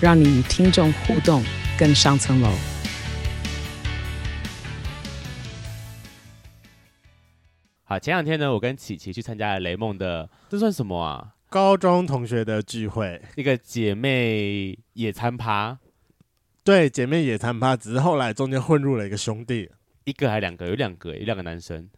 让你与听众互动更上层楼。好，前两天呢，我跟琪琪去参加了雷梦的，这算什么啊？高中同学的聚会，一个姐妹野餐趴。对，姐妹野餐趴，只是后来中间混入了一个兄弟，一个还两个？有两个，有两个男生，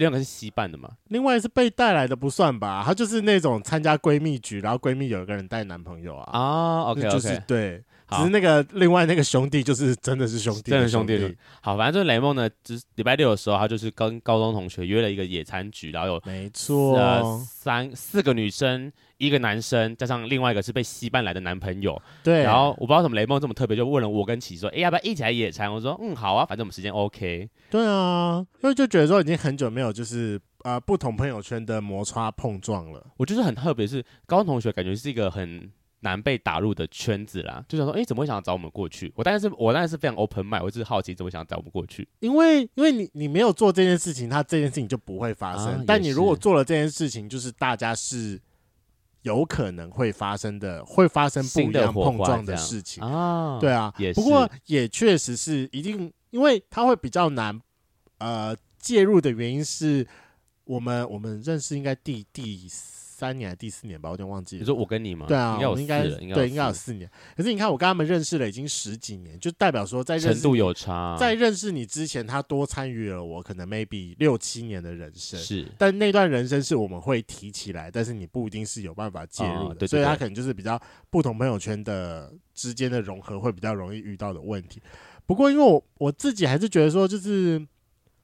两个是稀办的嘛？另外是被带来的，不算吧？他就是那种参加闺蜜局，然后闺蜜有一个人带男朋友啊。啊，OK 就是对。好只是那个另外那个兄弟就是真的是兄弟，真的兄弟。好，反正就是雷梦呢，就是礼拜六的时候，他就是跟高中同学约了一个野餐局，然后有没错、呃，三四个女生，一个男生，加上另外一个是被吸办来的男朋友。对。然后我不知道什么雷梦这么特别，就问了我跟琪说，哎，要不要一起来野餐？我说，嗯，好啊，反正我们时间 OK。对啊，因为就觉得说已经很久没有就是呃不同朋友圈的摩擦碰撞了。我就是很特别，是高中同学，感觉是一个很。难被打入的圈子啦，就想说，哎、欸，怎么会想要找我们过去？我当然是，我当然是非常 open mind，我只是好奇，怎么想找我们过去？因为，因为你，你没有做这件事情，他这件事情就不会发生。啊、但你如果做了这件事情，就是大家是有可能会发生的，会发生不一样碰撞的事情啊。对啊，不过也确实是一定，因为它会比较难，呃，介入的原因是我们我们认识应该第第。三年还是第四年吧，我有点忘记了。你说我跟你吗？对啊，应该应该对，应该有四年。可是你看，我跟他们认识了已经十几年，就代表说在认识程度有差。在认识你之前，他多参与了我可能 maybe 六七年的人生。是，但那段人生是我们会提起来，但是你不一定是有办法介入的。哦、对对对，所以他可能就是比较不同朋友圈的之间的融合会比较容易遇到的问题。不过因为我我自己还是觉得说，就是。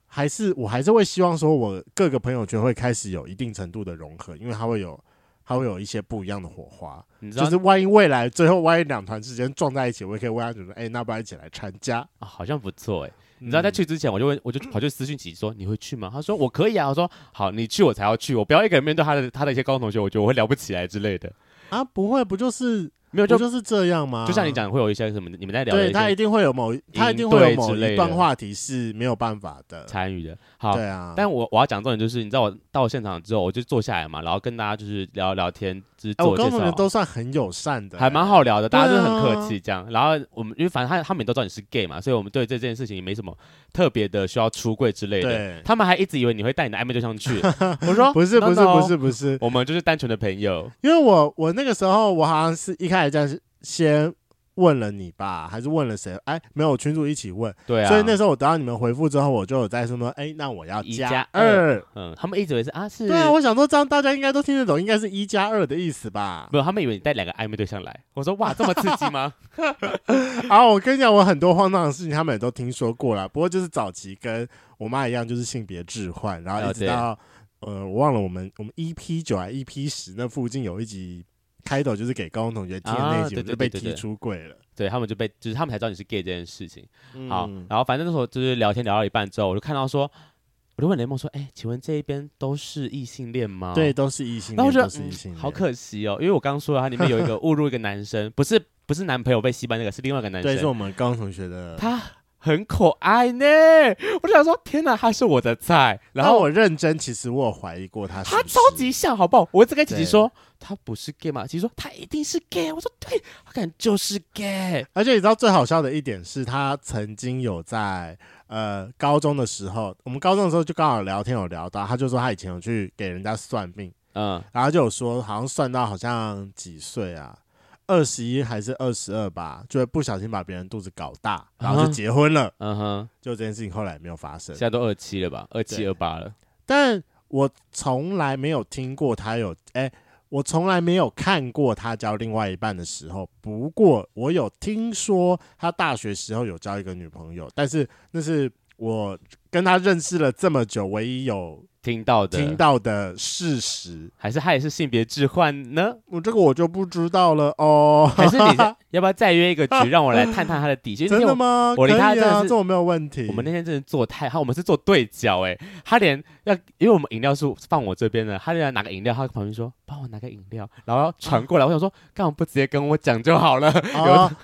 还是我还是会希望说，我各个朋友圈会开始有一定程度的融合，因为它会有，它会有一些不一样的火花。你知道，就是万一未来最后万一两团之间撞在一起，我也可以问他，就说：“哎，那不然一起来参加啊？”好像不错哎、欸。你知道在去之前，我就问，我就跑去私讯琪说：“你会去吗？”他说：“我可以啊。”我说：“好，你去我才要去，我不要一个人面对他的他的一些高中同学，我觉得我会聊不起来之类的。”啊，不会，不就是。没有，就就是这样吗？就像你讲，会有一些什么，你们在聊。对，他一定会有某，他一定会有某一段话题是没有办法的参与的。好，对啊。但我我要讲重点就是，你知道我到现场之后，我就坐下来嘛，然后跟大家就是聊聊天，就是自我介绍。都算很友善的，还蛮好聊的，大家都很客气这样。然后我们因为反正他他们也都知道你是 gay 嘛，所以我们对这件事情也没什么特别的需要出柜之类的。他们还一直以为你会带你的暧昧对象去。我说不是不是不是不是，我们就是单纯的朋友。因为我我那个时候我好像是一开始这样是。先问了你吧，还是问了谁？哎，没有群主一起问，对啊。所以那时候我得到你们回复之后，我就有在说，哎，那我要一加二。嗯，他们一直以为是啊，是。对啊，我想说这样大家应该都听得懂，应该是一加二的意思吧？没有，他们以为你带两个暧昧对象来。我说哇，这么刺激吗？啊，我跟你讲，我很多荒唐的事情，他们也都听说过了。不过就是早期跟我妈一样，就是性别置换，然后一直到呃，我忘了我们我们 EP 九还 EP 十那附近有一集。开头就是给高中同学听的那集，就被踢出柜了。对，他们就被，就是他们才知道你是 gay 这件事情。好，然后反正那时候就是聊天聊到一半之后，我就看到说，我就问雷梦说：“哎，请问这一边都是异性恋吗？”对，都是异性恋。然后我觉得好可惜哦，因为我刚刚说了，它里面有一个误入一个男生，不是不是男朋友被戏班那个，是另外一个男生，对，是我们高中同学的他。很可爱呢，我就想说，天哪，他是我的菜。然后我认真，其实我有怀疑过他是是，他超级像，好不好？我一直跟姐姐说，他不是 gay 嘛，姐姐说他一定是 gay。我说对，他感觉就是 gay。而且你知道最好笑的一点是他曾经有在呃高中的时候，我们高中的时候就刚好聊天有聊到，他就说他以前有去给人家算命，嗯，然后就有说好像算到好像几岁啊。二十一还是二十二吧，就会不小心把别人肚子搞大，然后就结婚了。嗯哼，就这件事情后来也没有发生。现在都二七了吧？二七二八了。但我从来没有听过他有，哎、欸，我从来没有看过他交另外一半的时候。不过我有听说他大学时候有交一个女朋友，但是那是我跟他认识了这么久唯一有。听到的听到的事实，还是他也是性别置换呢？我这个我就不知道了哦。还是你 要不要再约一个局，让我来探探他的底细？真的吗？我离他真的是这种没有问题。我们那天真的做太好，我们是做对角哎，他连要，因为我们饮料是放我这边的，他连拿个饮料，他旁边说帮我拿个饮料，然后传过来。我想说，干嘛不直接跟我讲就好了？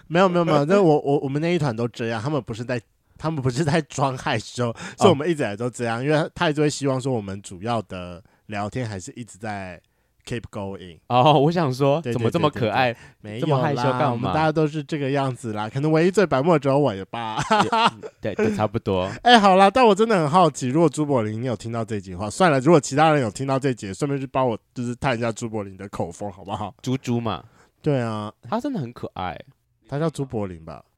没有没有没有，那我我我们那一团都这样，他们不是在。他们不是在装害羞，是我们一直以来都这样，因为他一直会希望说我们主要的聊天还是一直在 keep going。哦，我想说，怎么这么可爱？没这么害羞干嘛？我们大家都是这个样子啦，可能唯一最白目的只有我吧。对对，差不多。哎，好啦，但我真的很好奇，如果朱柏林你有听到这句话，算了，如果其他人有听到这集，顺便去帮我就是探一下朱柏林的口风，好不好？猪猪嘛，对啊，他真的很可爱。他叫朱柏林吧？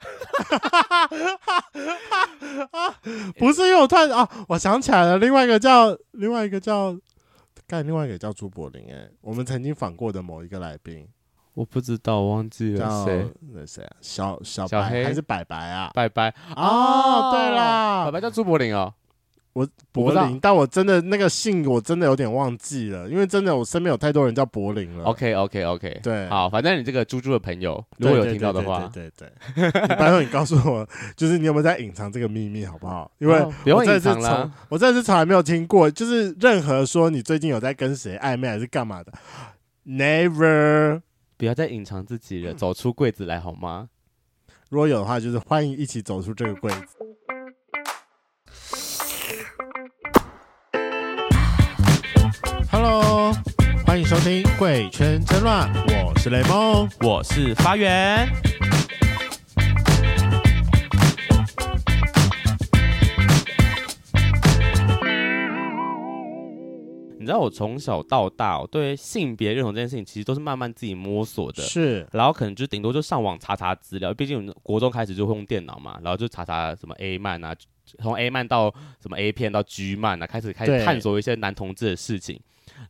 不是，因为我突然啊，我想起来了，另外一个叫另外一个叫，干另外一个叫朱柏林哎，我们曾经访过的某一个来宾，我不知道，我忘记了谁？那谁啊？小小白还是白白啊？白白哦，对啦，白白叫朱柏林哦。我柏林，但我真的那个姓我真的有点忘记了，因为真的我身边有太多人叫柏林了。OK OK OK，对，好，反正你这个猪猪的朋友如果有听到的话，对对对，拜托你告诉我，就是你有没有在隐藏这个秘密，好不好？因为不用隐藏了，我真的是从来没有听过，就是任何说你最近有在跟谁暧昧还是干嘛的，Never，不要再隐藏自己了，走出柜子来好吗？如果有的话，就是欢迎一起走出这个柜子。Hello，欢迎收听《贵圈真乱》，我是雷梦，我是发源。你知道我从小到大，我对性别认同这件事情，其实都是慢慢自己摸索的。是，然后可能就顶多就上网查查资料，毕竟国中开始就会用电脑嘛，然后就查查什么 A 漫啊，从 A 漫到什么 A 片到 G 漫啊，开始开始探索一些男同志的事情。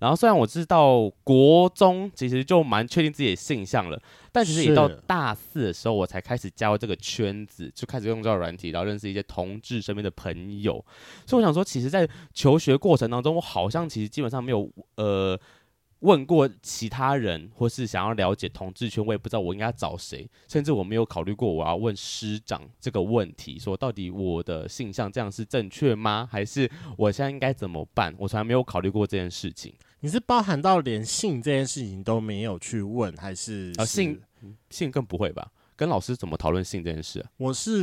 然后虽然我知道国中其实就蛮确定自己的性向了，但其实也到大四的时候，我才开始加入这个圈子，就开始用这个软体，然后认识一些同志身边的朋友。所以我想说，其实，在求学过程当中，我好像其实基本上没有呃。问过其他人，或是想要了解同志圈，我也不知道我应该找谁，甚至我没有考虑过我要问师长这个问题，说到底我的性向这样是正确吗？还是我现在应该怎么办？我从来没有考虑过这件事情。你是包含到连性这件事情都没有去问，还是啊性性更不会吧？跟老师怎么讨论性这件事啊？我是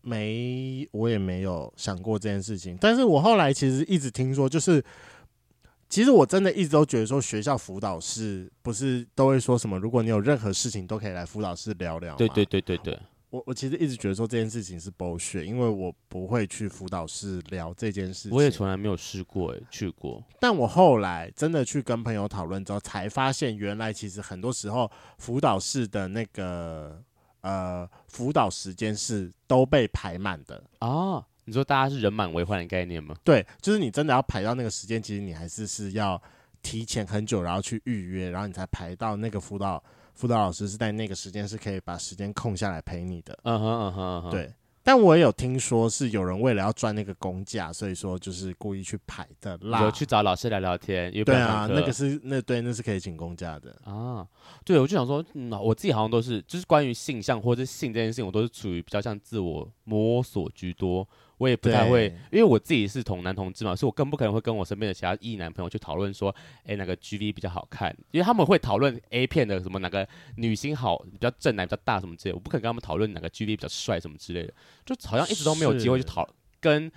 没，我也没有想过这件事情，但是我后来其实一直听说，就是。其实我真的一直都觉得说，学校辅导室不是都会说什么，如果你有任何事情都可以来辅导室聊聊。对对对对对。我我其实一直觉得说这件事情是 bullshit，因为我不会去辅导室聊这件事情。我也从来没有试过诶，去过。但我后来真的去跟朋友讨论之后，才发现原来其实很多时候辅导室的那个呃辅导时间是都被排满的啊。你说大家是人满为患的概念吗？对，就是你真的要排到那个时间，其实你还是是要提前很久，然后去预约，然后你才排到那个辅导辅导老师是在那个时间是可以把时间空下来陪你的。嗯哼嗯哼嗯哼，对。但我也有听说是有人为了要赚那个工价，所以说就是故意去排的啦。有去找老师聊聊天，对啊，那个是那对，那是可以请公假的啊。对，我就想说，嗯，我自己好像都是就是关于性向或者性这件事情，我都是处于比较像自我摸索居多。我也不太会，因为我自己是同男同志嘛，所以我更不可能会跟我身边的其他异男朋友去讨论说，哎，哪个 GV 比较好看？因为他们会讨论 A 片的什么哪个女星好，比较正男比较大什么之类的，我不可能跟他们讨论哪个 GV 比较帅什么之类的，就好像一直都没有机会去讨跟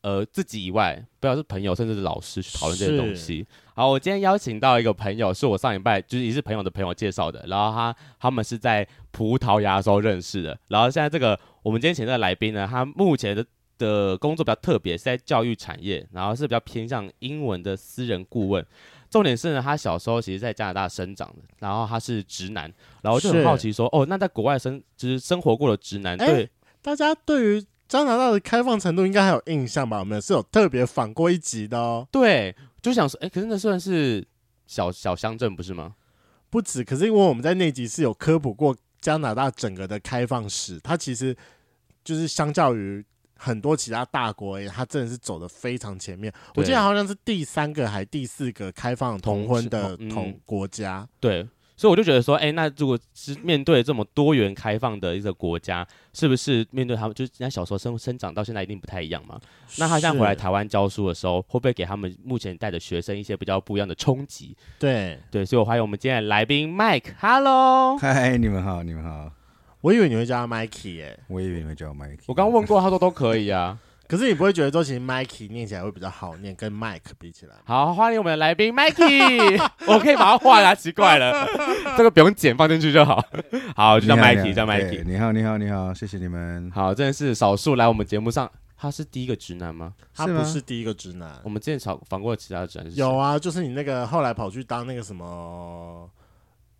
呃自己以外，不要是朋友甚至是老师去讨论这些东西。好，我今天邀请到一个朋友，是我上礼拜就是也是朋友的朋友介绍的，然后他他们是在葡萄牙的时候认识的，然后现在这个我们今天请的来宾呢，他目前的。的工作比较特别，是在教育产业，然后是比较偏向英文的私人顾问。重点是呢，他小时候其实在加拿大生长的，然后他是直男，然后就很好奇说，哦，那在国外生就是生活过的直男，对、欸、大家对于加拿大的开放程度应该还有印象吧？我们是有特别访过一集的哦。对，就想说，哎、欸，可是那算是小小乡镇不是吗？不止，可是因为我们在那集是有科普过加拿大整个的开放史，它其实就是相较于。很多其他大国，哎，他真的是走的非常前面。我记得好像是第三个还第四个开放同婚的同国家。对。所以我就觉得说，哎、欸，那如果是面对这么多元开放的一个国家，是不是面对他们，就是人家小时候生生长到现在一定不太一样嘛？那他现在回来台湾教书的时候，会不会给他们目前带的学生一些比较不一样的冲击？对对，所以我欢迎我们今天的来宾 Mike，Hello，嗨，你们好，你们好。我以为你会叫他 Mikey 耶，我以为你会叫我 Mikey。我刚问过，他说都可以啊。可是你不会觉得说，其实 Mikey 念起来会比较好念，跟 Mike 比起来。好，欢迎我们的来宾 Mikey，我可以把它换啊，奇怪了，这个不用剪，放进去就好。好，就叫 Mikey，叫 Mikey。你好，你好，你好，谢谢你们。好，真的是少数来我们节目上，他是第一个直男吗？他不是第一个直男。我们之前访访过其他的直男，有啊，就是你那个后来跑去当那个什么。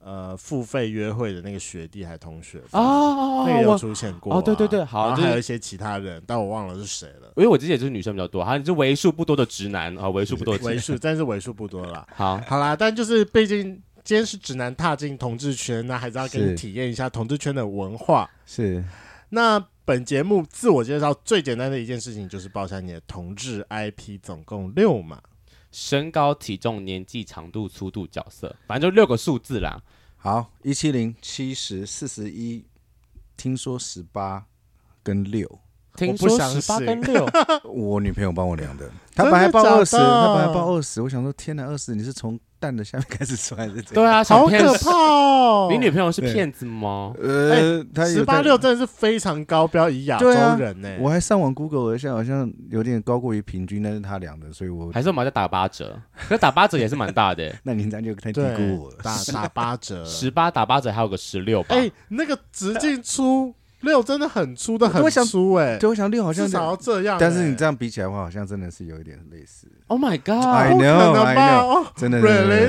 呃，付费约会的那个学弟还同学哦，那个有出现过哦，对对对，好，还有一些其他人，但我忘了是谁了。因为我之前就是女生比较多，好像是为数不多的直男啊，为数不多，为数，但是为数不多了。好，好啦，但就是毕竟今天是直男踏进同志圈，那还是要给你体验一下同志圈的文化。是，那本节目自我介绍最简单的一件事情就是报下你的同志 IP，总共六码。身高、体重、年纪、长度、粗度、角色，反正就六个数字啦。好，一七零、七十、四十一，听说十八跟六，听说十八跟六，我女朋友帮我量的，她本来报二十，她本来报二十，我想说天哪，二十你是从。蛋的下面开始出来是这样，对啊，好可怕哦！你女朋友是骗子吗？呃，他十八六真的是非常高标，以亚洲人呢。我还上网 Google 了一下，好像有点高过于平均，但是他量的，所以我还是我们在打八折，可打八折也是蛮大的。那您这样就太低估我了，打打八折，十八打八折还有个十六吧？哎，那个直径粗。六真的很粗的很粗哎，对，我想六好像至少要这样，但是你这样比起来的话，好像真的是有一点类似。Oh my god！I know，I know，真的，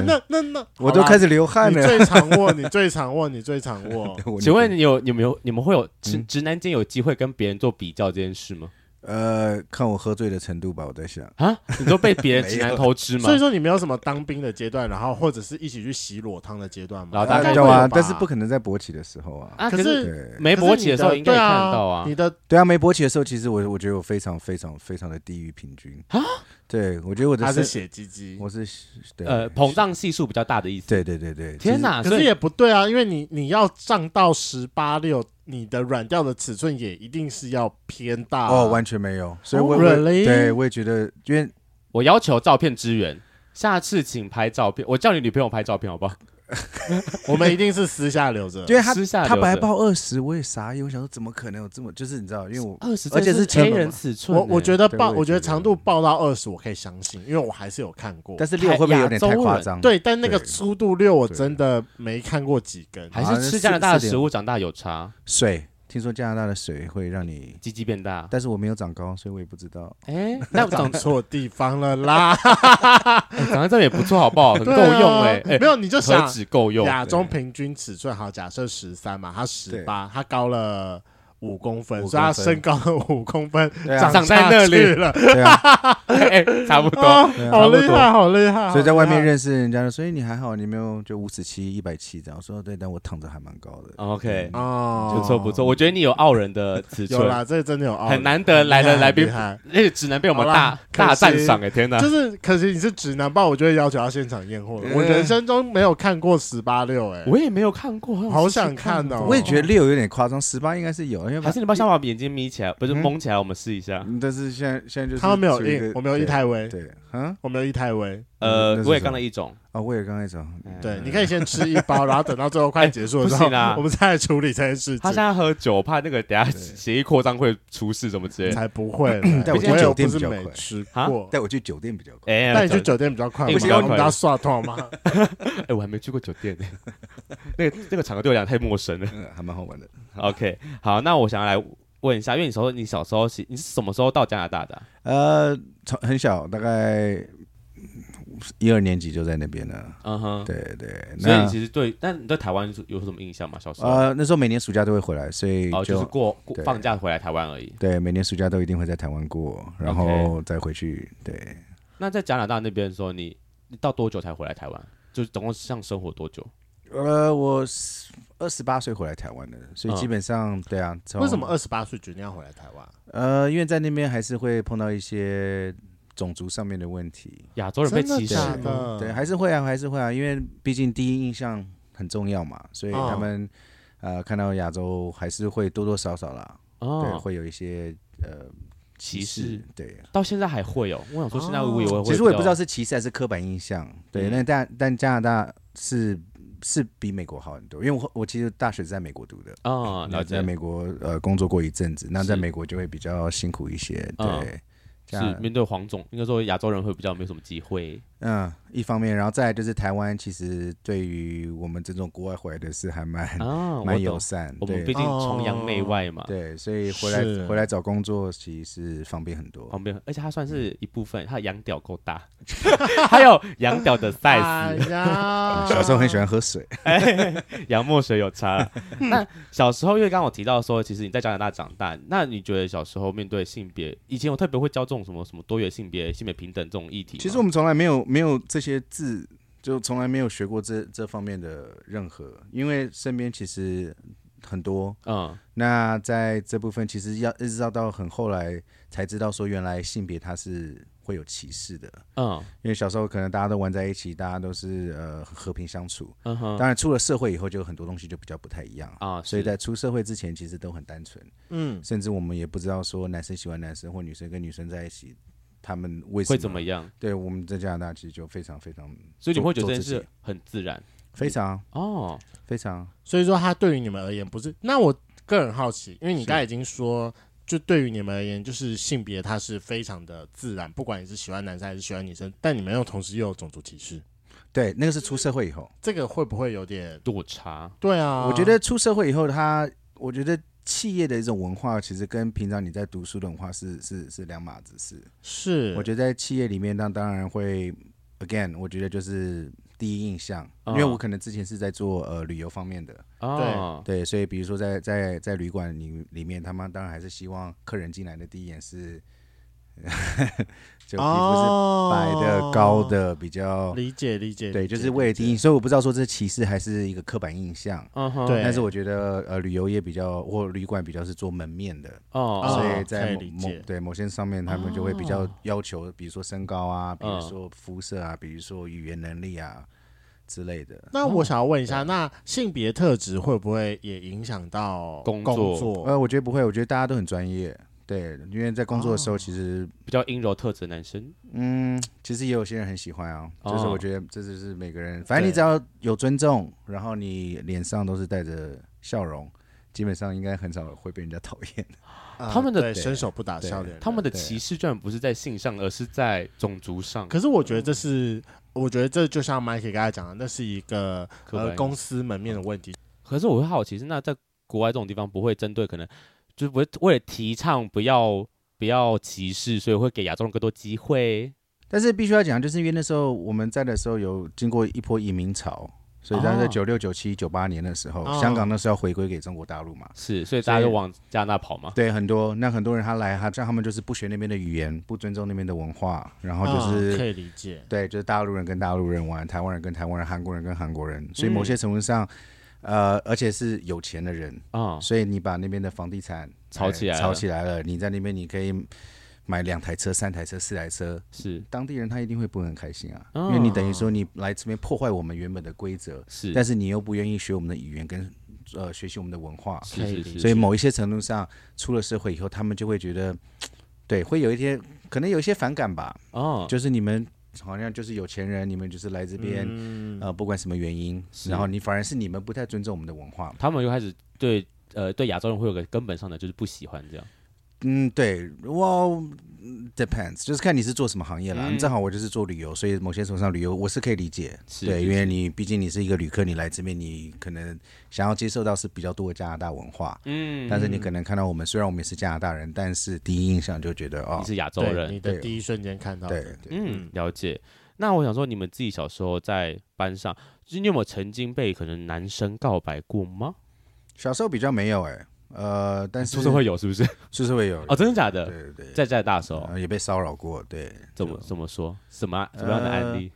那那那，我都开始流汗了。你最常握，你最常握，你最常握。请问你有有没有你们会有直直男间有机会跟别人做比较这件事吗？呃，看我喝醉的程度吧，我在想啊，你都被别人直男偷吃吗？所以说你没有什么当兵的阶段，然后或者是一起去洗裸汤的阶段吗？老大概有啊，但是不可能在勃起的时候啊。啊，可是没勃起的时候应该看到啊。你的对啊，没勃起的时候，其实我我觉得我非常非常非常的低于平均啊。对，我觉得我的他是血鸡鸡，我是对呃膨胀系数比较大的意思。对对对对，天哪，可是也不对啊，因为你你要胀到十八六。你的软调的尺寸也一定是要偏大哦，完全没有，所以我对我也觉得，因为我要求照片支援，下次请拍照片，我叫你女朋友拍照片好不好？我们一定是私下留着，因为他他本来报二十，我也傻眼，我想说怎么可能有这么，就是你知道，因为我二十，而且是千人尺寸，我我觉得报，我觉得。长度报到二十，我可以相信，因为我还是有看过，但是六会不会有点太夸张？对，但那个粗度六我真的没看过几根，还是吃加拿大的食物长大有差，水。听说加拿大的水会让你鸡鸡变大，但是我没有长高，所以我也不知道。哎，那我长错地方了啦！长在这也不错，好不好？很够用哎。没有你就想，够用。亚洲平均尺寸好，假设十三嘛，他十八，他高了。五公分，所以他身高五公分，长在那里了，对啊，差不多，好厉害，好厉害。所以在外面认识人家，所以你还好，你没有就五十七、一百七这样。说对，但我躺着还蛮高的。OK，哦，不错不错，我觉得你有傲人的尺寸，有啦，这真的有傲，很难得来的来宾，而且只能被我们大大赞赏哎，天哪！就是可惜你是直男，不然我就会要求要现场验货了。我人生中没有看过十八六，哎，我也没有看过，好想看哦。我也觉得六有点夸张，十八应该是有。还是你把小宝眼睛眯起来，不是蒙起来，我们试一下。但是现在现在就是他们没有印，我没有一胎威，对，嗯，我没有一胎威，呃，我也刚了一种，啊，我也刚一种，对，你可以先吃一包，然后等到最后快结束的时候，我们再来处理这件事情。他现在喝酒，怕那个等下协议扩张会出事，什么之类？才不会，带我去酒店比较快。啊，带我去酒店比较快。哎，带你去酒店比较快，不是要你家刷套吗？哎，我还没去过酒店呢，那个那个场合对我来讲太陌生了，还蛮好玩的。OK，好，那我想要来。问一下，因为你说你小时候是你是什么时候到加拿大的？呃，从很小，大概一二年级就在那边了。嗯哼，对对。所以你其实对，但你对台湾有什么印象吗？小时候？呃，那时候每年暑假都会回来，所以就是过放假回来台湾而已。对，每年暑假都一定会在台湾过，然后再回去。对。那在加拿大那边的时候，你你到多久才回来台湾？就是总共像生活多久？呃，我二十八岁回来台湾的，所以基本上、嗯、对啊。为什么二十八岁决定要回来台湾？呃，因为在那边还是会碰到一些种族上面的问题，亚洲人被歧视。的，对，还是会啊，还是会啊，因为毕竟第一印象很重要嘛，所以他们、哦、呃看到亚洲还是会多多少少啦，哦、对，会有一些呃。歧视对，到现在还会有。我想说，现在我以为会，其实我也不知道是歧视还是刻板印象。对，那但但加拿大是是比美国好很多，因为我我其实大学是在美国读的。啊，那在美国呃工作过一阵子，那在美国就会比较辛苦一些。对，是面对黄种，应该说亚洲人会比较没什么机会。嗯，一方面，然后再来就是台湾，其实对于我们这种国外回来的是还蛮 蛮友善。我们毕竟崇洋媚外嘛，对，所以回来回来找工作其实是方便很多，方便，而且它算是一部分，它的洋屌够大，还有羊屌的 size。小时候很喜欢喝水，洋墨水有差。那小时候，因为刚刚我提到说，其实你在加拿大长大，那你觉得小时候面对性别，以前我特别会教这种什么什么多元性别、性别平等这种议题？其实我们从来没有。没有这些字，就从来没有学过这这方面的任何。因为身边其实很多，嗯，那在这部分其实要一直到到很后来才知道说，原来性别它是会有歧视的，嗯，因为小时候可能大家都玩在一起，大家都是呃和平相处，嗯哼。当然出了社会以后，就很多东西就比较不太一样啊。所以在出社会之前，其实都很单纯，嗯，甚至我们也不知道说男生喜欢男生或女生跟女生在一起。他们为什么会怎么样？对，我们在加拿大其实就非常非常，所以你会觉得这件事很自然，非常哦，非常。所以说，他对于你们而言不是。那我个人好奇，因为你刚才已经说，就对于你们而言，就是性别它是非常的自然，不管你是喜欢男生还是喜欢女生，但你们又同时又有种族歧视。对，那个是出社会以后，这个会不会有点落差？对啊，我觉得出社会以后，他我觉得。企业的一种文化，其实跟平常你在读书的文化是是是两码子事。是，我觉得在企业里面，那当然会，again，我觉得就是第一印象，哦、因为我可能之前是在做呃旅游方面的，哦、对。对，所以比如说在在在旅馆里里面，他们当然还是希望客人进来的第一眼是。就皮肤是白的、高的，比较理解理解。对，就是为了第一，所以我不知道说这是歧视还是一个刻板印象。嗯哼，对。但是我觉得呃，旅游业比较或旅馆比较是做门面的哦，所以在某对某些上面，他们就会比较要求，比如说身高啊，比如说肤色啊，比如说语言能力啊之类的。那我想要问一下，那性别特质会不会也影响到工作？呃，我觉得不会，我觉得大家都很专业。对，因为在工作的时候，其实、哦、比较阴柔特质的男生，嗯，其实也有些人很喜欢啊。哦、就是我觉得这就是每个人，反正你只要有尊重，然后你脸上都是带着笑容，基本上应该很少会被人家讨厌。呃、他们的伸手不打笑脸，他们的歧视居然不是在性上，而是在种族上。可是我觉得这是，我觉得这就像 Mikey 刚才讲的，那是一个呃公司门面的问题。可是我会好奇，是那在国外这种地方不会针对可能。就是为为了提倡不要不要歧视，所以会给亚洲人更多机会。但是必须要讲，就是因为那时候我们在的时候有经过一波移民潮，所以在九六、九七、九八年的时候，哦、香港那时候要回归给中国大陆嘛，是，所以大家就往加拿大跑嘛。对，很多那很多人他来，他这样他们就是不学那边的语言，不尊重那边的文化，然后就是、哦、可以理解。对，就是大陆人跟大陆人玩，台湾人跟台湾人，韩国人跟韩国人，所以某些程度上。嗯呃，而且是有钱的人啊，所以你把那边的房地产炒起来，炒起来了，你在那边你可以买两台车、三台车、四台车，是。当地人他一定会不很开心啊，因为你等于说你来这边破坏我们原本的规则，是，但是你又不愿意学我们的语言跟呃学习我们的文化，是是，所以某一些程度上出了社会以后，他们就会觉得，对，会有一些可能有一些反感吧，哦，就是你们。好像就是有钱人，你们就是来这边，嗯、呃，不管什么原因，然后你反而是你们不太尊重我们的文化，他们又开始对呃对亚洲人会有个根本上的就是不喜欢这样。嗯，对，哇，depends，就是看你是做什么行业啦。嗯、正好我就是做旅游，所以某些程度上旅游我是可以理解，是对，因为你毕竟你是一个旅客，你来这边，你可能想要接受到是比较多的加拿大文化，嗯，但是你可能看到我们，虽然我们也是加拿大人，但是第一印象就觉得哦，你是亚洲人，你的第一瞬间看到的，对，对嗯，了解。那我想说，你们自己小时候在班上，就是你有没有曾经被可能男生告白过吗？小时候比较没有哎、欸。呃，但是出社会有是不是？出社会有哦，真的假的？对对对，在在大时候也被骚扰过，对。怎么怎么说？什么什么样的案例？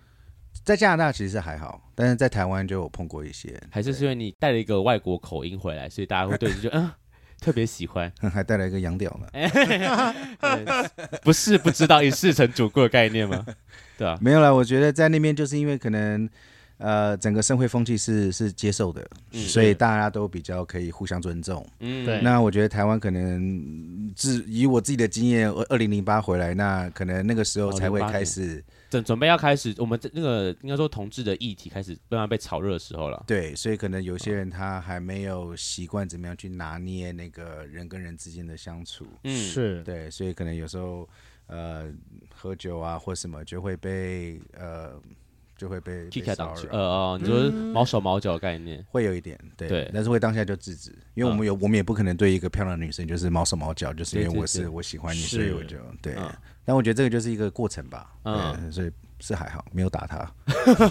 在加拿大其实还好，但是在台湾就有碰过一些，还是是因为你带了一个外国口音回来，所以大家会对你就嗯 特别喜欢，还带来一个洋屌呢？不是不知道一事成主顾的概念吗？对啊，没有啦，我觉得在那边就是因为可能。呃，整个社会风气是是接受的，嗯、所以大家都比较可以互相尊重。嗯，对。那我觉得台湾可能自以我自己的经验，二零零八回来，那可能那个时候才会开始准准备要开始，我们这那个应该说同志的议题开始慢慢被炒热的时候了。对，所以可能有些人他还没有习惯怎么样去拿捏那个人跟人之间的相处。嗯，是对，所以可能有时候呃喝酒啊或什么就会被呃。就会被 kick 开挡去，呃哦，你说毛手毛脚的概念。会有一点，对，但是会当下就制止，因为我们有，我们也不可能对一个漂亮的女生就是毛手毛脚，就是因为我是我喜欢你，所以我就对。但我觉得这个就是一个过程吧，嗯，所以。是还好，没有打他。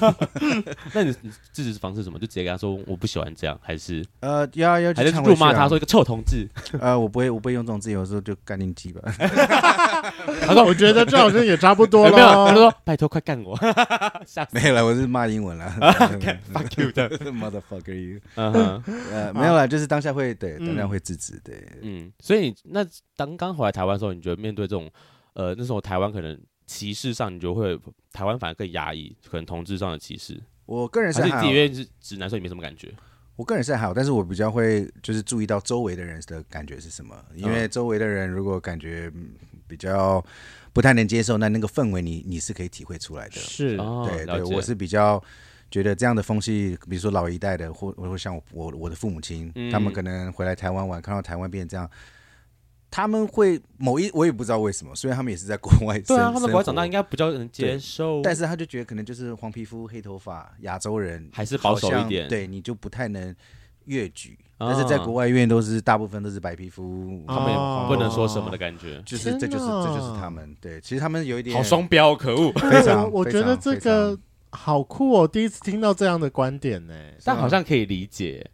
那你制止方式什么？就直接跟他说我不喜欢这样，还是呃要要还是辱骂他说一个臭同志？呃，我不会，我不会用这种字，有时候就干你鸡吧。他说我觉得这好像也差不多了。没有，他说拜托快干我。没有了，我是骂英文了。Fuck you 的 motherfucker you。呃，没有了，就是当下会对，当下会制止对。嗯，所以那当刚回来台湾的时候，你觉得面对这种呃那时候台湾可能。歧视上，你就会台湾反而更压抑，可能同志上的歧视。我个人是还是因为是直男，所以没什么感觉。我个人是还好，但是我比较会就是注意到周围的人的感觉是什么，因为周围的人如果感觉比较不太能接受，那那个氛围你你是可以体会出来的。是，对对，我是比较觉得这样的风气，比如说老一代的，或或像我我我的父母亲，嗯、他们可能回来台湾玩，看到台湾变成这样。他们会某一我也不知道为什么，虽然他们也是在国外，对啊，他们国外长大应该比较能接受，但是他就觉得可能就是黄皮肤黑头发亚洲人还是保守一点，对你就不太能越举，但是在国外因为都是大部分都是白皮肤，他们也不能说什么的感觉，就是这就是这就是他们。对，其实他们有一点好双标，可恶，非常我觉得这个好酷哦，第一次听到这样的观点呢，但好像可以理解。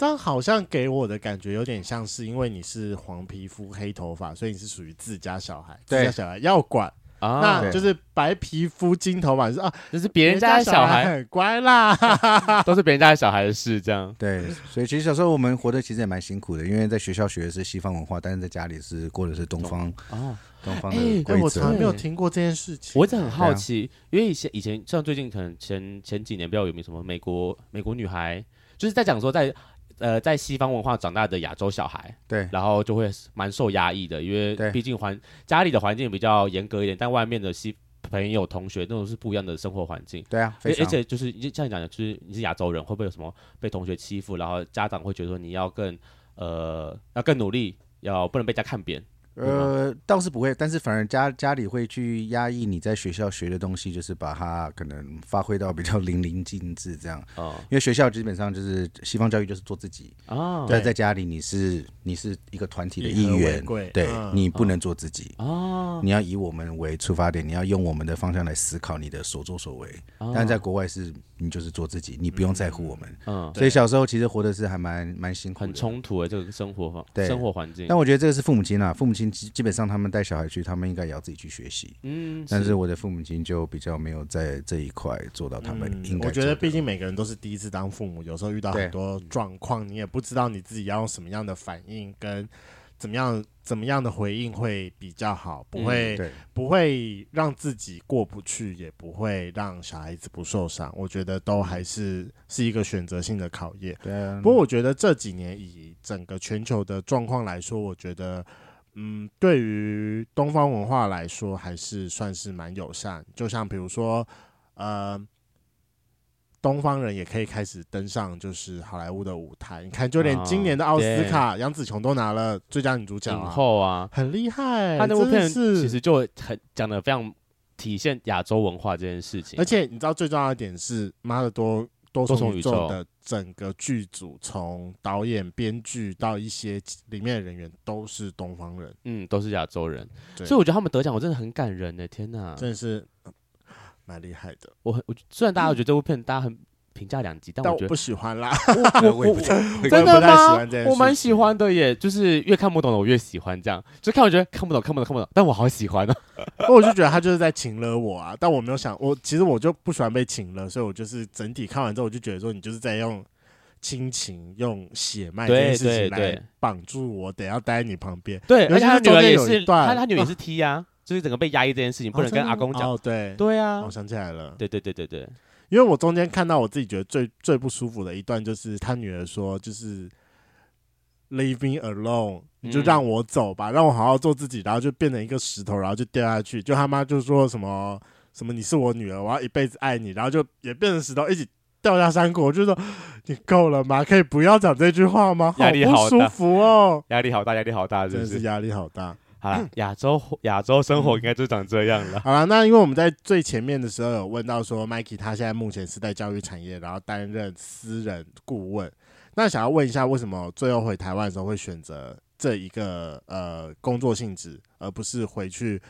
这样好像给我的感觉有点像是，因为你是黄皮肤黑头发，所以你是属于自家小孩，自家小孩要管啊。那就是白皮肤金头发是啊，就是别人家的小孩很乖啦，都是别人家的小孩的事。这样对，所以其实小时候我们活得其实也蛮辛苦的，因为在学校学的是西方文化，但是在家里是过的是东方哦，东方的规则。我从来没有听过这件事情，我一直很好奇，因为以前以前像最近可能前前几年比较有名什么美国美国女孩，就是在讲说在。呃，在西方文化长大的亚洲小孩，对，然后就会蛮受压抑的，因为毕竟环家里的环境比较严格一点，但外面的西朋友同学那种是不一样的生活环境。对啊，而而且就是像你讲的，就是你是亚洲人，会不会有什么被同学欺负？然后家长会觉得说你要更呃要更努力，要不能被人家看扁。呃，倒是不会，但是反而家家里会去压抑你在学校学的东西，就是把它可能发挥到比较淋漓尽致这样。哦，因为学校基本上就是西方教育，就是做自己。哦，在在家里你是你是一个团体的一员，对，你不能做自己。哦，你要以我们为出发点，你要用我们的方向来思考你的所作所为。但在国外是，你就是做自己，你不用在乎我们。嗯，所以小时候其实活的是还蛮蛮辛苦，很冲突的这个生活对生活环境。但我觉得这个是父母亲啊，父母亲。基基本上，他们带小孩去，他们应该也要自己去学习。嗯，但是我的父母亲就比较没有在这一块做到他们应该。我觉得，毕竟每个人都是第一次当父母，有时候遇到很多状况，你也不知道你自己要用什么样的反应跟怎么样怎么样的回应会比较好，不会不会让自己过不去，也不会让小孩子不受伤。我觉得都还是是一个选择性的考验。对啊。不过我觉得这几年以整个全球的状况来说，我觉得。嗯，对于东方文化来说，还是算是蛮友善。就像比如说，呃，东方人也可以开始登上就是好莱坞的舞台。你看，就连今年的奥斯卡，杨紫琼都拿了最佳女主角，影后啊，很厉害。他那部片其实就很讲的非常体现亚洲文化这件事情。而且你知道最重要的点是，妈的多。多重宇宙的整个剧组，从导演、编剧到一些里面的人员，都是东方人，嗯，都是亚洲人，所以我觉得他们得奖，我真的很感人呢。天哪，真的是蛮厉害的。我很，我虽然大家觉得这部片大家很评评价两集，但我觉得不喜欢啦。我我真的吗？我蛮喜欢的耶，就是越看不懂的我越喜欢这样，就看我觉得看不懂看不懂看不懂，但我好喜欢啊。我就觉得他就是在情勒我啊，但我没有想我其实我就不喜欢被情勒，所以我就是整体看完之后我就觉得说你就是在用亲情用血脉这件事情来绑住我，得要待在你旁边。对，而且他女儿也是，他他女儿也是 T 啊。就是整个被压抑这件事情，不能跟阿公讲。哦，对，对啊，我想起来了。对对对对对，因为我中间看到我自己觉得最最不舒服的一段，就是他女儿说，就是 “leave me alone”，你就让我走吧，让我好好做自己，然后就变成一个石头，然后就掉下去。就他妈就说什么什么你是我女儿，我要一辈子爱你，然后就也变成石头，一起掉下山谷。我就说你够了吗？可以不要讲这句话吗？压力好舒服哦，压力好大，压力好大，真的是压力好大。好了，亚洲亚洲生活应该就长这样了。好了，那因为我们在最前面的时候有问到说，Mikey 他现在目前是在教育产业，然后担任私人顾问。那想要问一下，为什么最后回台湾的时候会选择这一个呃工作性质，而不是回去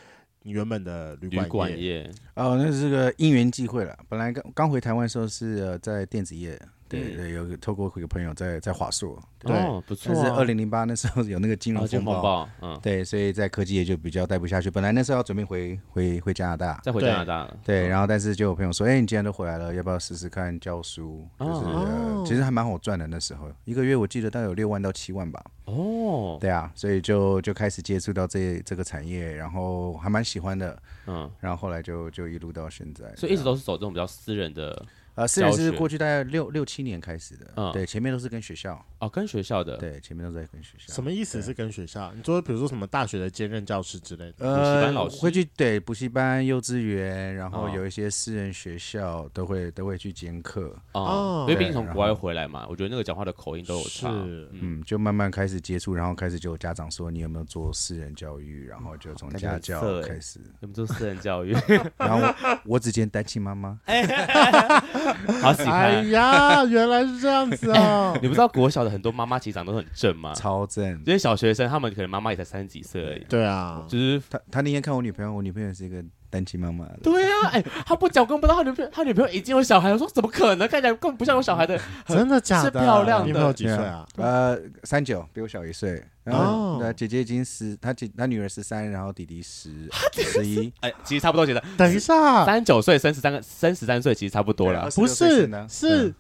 你原本的旅馆业？旅馆业哦，那是个因缘际会了。本来刚刚回台湾的时候是呃在电子业。对对，有个透过一个朋友在在华硕，对，哦、不错、啊。但是二零零八那时候有那个金融风暴，哦、嗯，对，所以在科技也就比较待不下去。本来那时候要准备回回回加拿大，再回加拿大了，对，然后但是就有朋友说，哎，你既然都回来了，要不要试试看教书？就是、哦、其实还蛮好赚的，那时候一个月我记得大概有六万到七万吧。哦，对啊，所以就就开始接触到这这个产业，然后还蛮喜欢的，嗯，然后后来就就一路到现在，所以一直都是走这种比较私人的。呃，私人是过去大概六六七年开始的，嗯，对，前面都是跟学校。哦，跟学校的，对，前面都是在跟学校。什么意思是跟学校？你说比如说什么大学的兼任教师之类的，呃，补习班老师。会去对补习班、幼稚园，然后有一些私人学校都会都会去兼课。哦。因为毕竟从国外回来嘛，我觉得那个讲话的口音都有差，嗯，就慢慢开始接触，然后开始就有家长说你有没有做私人教育，然后就从家教开始，有没有做私人教育？然后我只兼单亲妈妈。好喜欢！哎呀，原来是这样子哦！你不知道国小的很多妈妈其实长得都很正吗？超正！因为小学生他们可能妈妈也才三十几岁而已。对啊，就是他他那天看我女朋友，我女朋友是一个单亲妈妈。对啊，哎，他不讲，我根本不知道他女朋友他女朋友已经有小孩。我说怎么可能？看起来根本不像有小孩的，真的假的？是漂亮的。女朋友几岁啊？呃，三九，比我小一岁。然后那姐姐已经十，她姐她女儿十三，然后弟弟十十一。哎，其实差不多，觉得等一下，三九岁生十三个，生十三岁其实差不多了。不是，是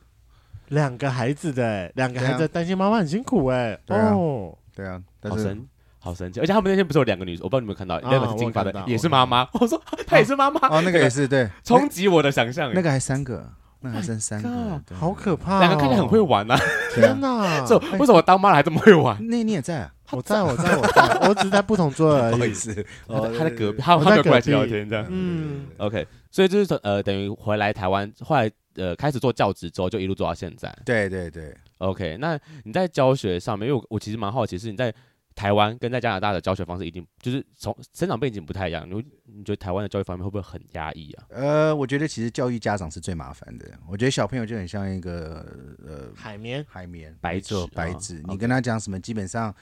两个孩子的，两个孩子担心妈妈很辛苦哎。哦，对啊，好神，好神奇。而且他们那天不是有两个女生，我不知道你们有没有看到，那个是金发的，也是妈妈。我说她也是妈妈。哦，那个也是对，冲击我的想象。那个还三个。那还剩三个，好可怕！两个看起来很会玩啊，天哪！这 为什么当妈的还这么会玩？那你也在？我在，我在，我在，我只是在不同桌而已。不好意思，他在隔壁，他他没有过来聊天这样。嗯，OK，所以就是说呃，等于回来台湾，后来呃开始做教职之后，就一路做到现在。对对对，OK。那你在教学上面，因为我我其实蛮好奇，是你在。台湾跟在加拿大的教学方式一定就是从生长背景不太一样。你你觉得台湾的教育方面会不会很压抑啊？呃，我觉得其实教育家长是最麻烦的。我觉得小朋友就很像一个呃海绵，海绵白纸白纸。你跟他讲什么，基本上